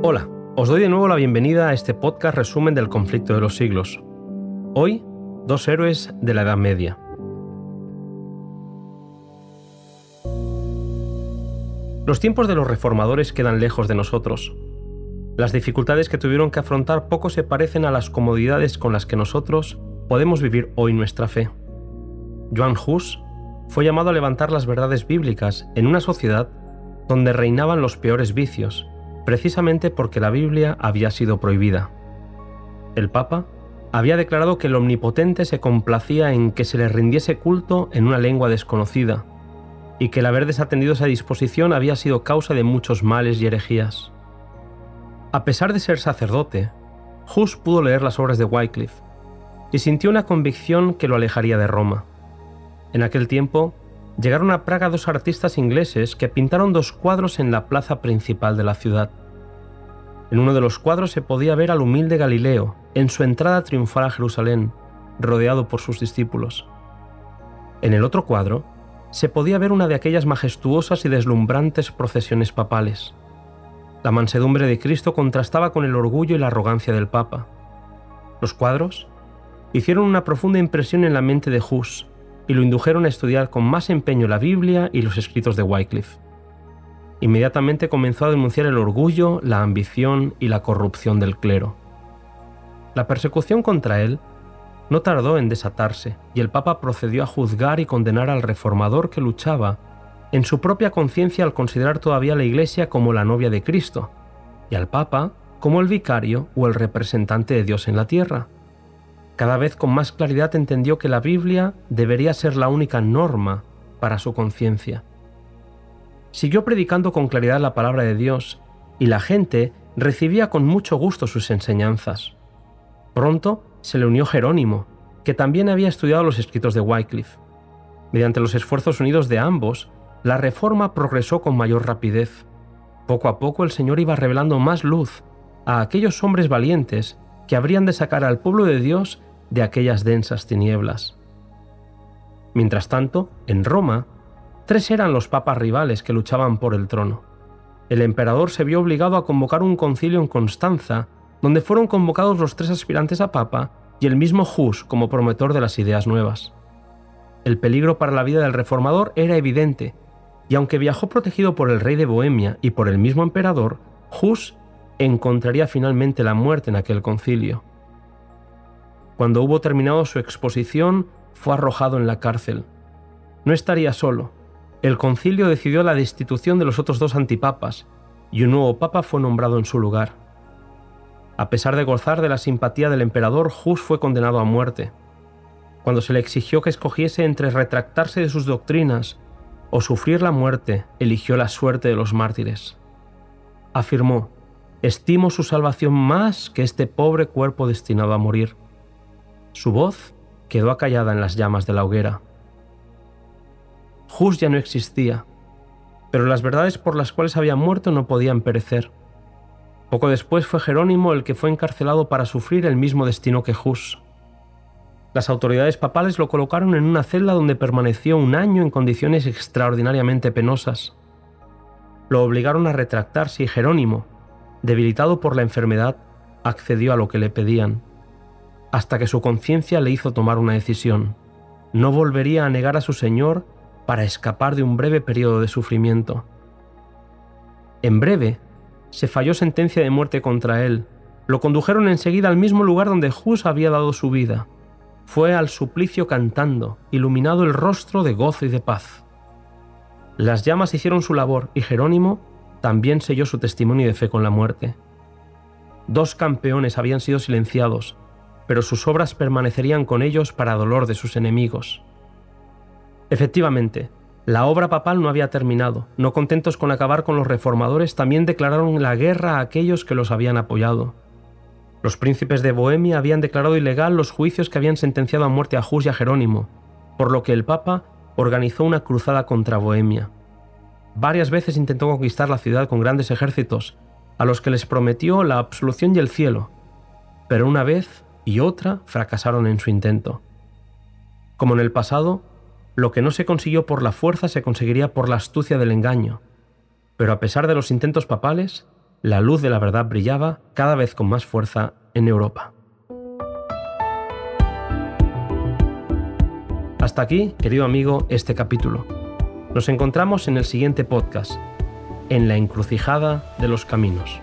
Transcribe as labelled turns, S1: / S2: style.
S1: Hola, os doy de nuevo la bienvenida a este podcast resumen del conflicto de los siglos. Hoy, dos héroes de la Edad Media. Los tiempos de los reformadores quedan lejos de nosotros. Las dificultades que tuvieron que afrontar poco se parecen a las comodidades con las que nosotros podemos vivir hoy nuestra fe. Joan Hus fue llamado a levantar las verdades bíblicas en una sociedad donde reinaban los peores vicios, precisamente porque la Biblia había sido prohibida. El Papa había declarado que el Omnipotente se complacía en que se le rindiese culto en una lengua desconocida, y que el haber desatendido esa disposición había sido causa de muchos males y herejías. A pesar de ser sacerdote, Hus pudo leer las obras de Wycliffe y sintió una convicción que lo alejaría de Roma. En aquel tiempo, llegaron a Praga dos artistas ingleses que pintaron dos cuadros en la plaza principal de la ciudad. En uno de los cuadros se podía ver al humilde Galileo en su entrada triunfal a Jerusalén, rodeado por sus discípulos. En el otro cuadro se podía ver una de aquellas majestuosas y deslumbrantes procesiones papales. La mansedumbre de Cristo contrastaba con el orgullo y la arrogancia del Papa. Los cuadros hicieron una profunda impresión en la mente de Hus y lo indujeron a estudiar con más empeño la Biblia y los escritos de Wycliffe. Inmediatamente comenzó a denunciar el orgullo, la ambición y la corrupción del clero. La persecución contra él no tardó en desatarse y el Papa procedió a juzgar y condenar al reformador que luchaba en su propia conciencia al considerar todavía a la Iglesia como la novia de Cristo, y al Papa como el vicario o el representante de Dios en la tierra. Cada vez con más claridad entendió que la Biblia debería ser la única norma para su conciencia. Siguió predicando con claridad la palabra de Dios y la gente recibía con mucho gusto sus enseñanzas. Pronto se le unió Jerónimo, que también había estudiado los escritos de Wycliffe. Mediante los esfuerzos unidos de ambos, la reforma progresó con mayor rapidez. Poco a poco el Señor iba revelando más luz a aquellos hombres valientes que habrían de sacar al pueblo de Dios de aquellas densas tinieblas. Mientras tanto, en Roma, tres eran los papas rivales que luchaban por el trono. El emperador se vio obligado a convocar un concilio en Constanza, donde fueron convocados los tres aspirantes a papa y el mismo Hus como promotor de las ideas nuevas. El peligro para la vida del reformador era evidente y aunque viajó protegido por el rey de Bohemia y por el mismo emperador, Hus encontraría finalmente la muerte en aquel concilio. Cuando hubo terminado su exposición, fue arrojado en la cárcel. No estaría solo. El concilio decidió la destitución de los otros dos antipapas, y un nuevo papa fue nombrado en su lugar. A pesar de gozar de la simpatía del emperador, Hus fue condenado a muerte. Cuando se le exigió que escogiese entre retractarse de sus doctrinas o sufrir la muerte, eligió la suerte de los mártires. Afirmó, estimo su salvación más que este pobre cuerpo destinado a morir. Su voz quedó acallada en las llamas de la hoguera. Hus ya no existía, pero las verdades por las cuales había muerto no podían perecer. Poco después fue Jerónimo el que fue encarcelado para sufrir el mismo destino que Hus. Las autoridades papales lo colocaron en una celda donde permaneció un año en condiciones extraordinariamente penosas. Lo obligaron a retractarse y Jerónimo, debilitado por la enfermedad, accedió a lo que le pedían, hasta que su conciencia le hizo tomar una decisión. No volvería a negar a su Señor para escapar de un breve periodo de sufrimiento. En breve, se falló sentencia de muerte contra él. Lo condujeron enseguida al mismo lugar donde Hus había dado su vida fue al suplicio cantando, iluminado el rostro de gozo y de paz. Las llamas hicieron su labor y Jerónimo también selló su testimonio de fe con la muerte. Dos campeones habían sido silenciados, pero sus obras permanecerían con ellos para dolor de sus enemigos. Efectivamente, la obra papal no había terminado. No contentos con acabar con los reformadores, también declararon la guerra a aquellos que los habían apoyado. Los príncipes de Bohemia habían declarado ilegal los juicios que habían sentenciado a muerte a Hus y a Jerónimo, por lo que el Papa organizó una cruzada contra Bohemia. Varias veces intentó conquistar la ciudad con grandes ejércitos, a los que les prometió la absolución y el cielo, pero una vez y otra fracasaron en su intento. Como en el pasado, lo que no se consiguió por la fuerza se conseguiría por la astucia del engaño, pero a pesar de los intentos papales, la luz de la verdad brillaba cada vez con más fuerza en Europa. Hasta aquí, querido amigo, este capítulo. Nos encontramos en el siguiente podcast, en la encrucijada de los caminos.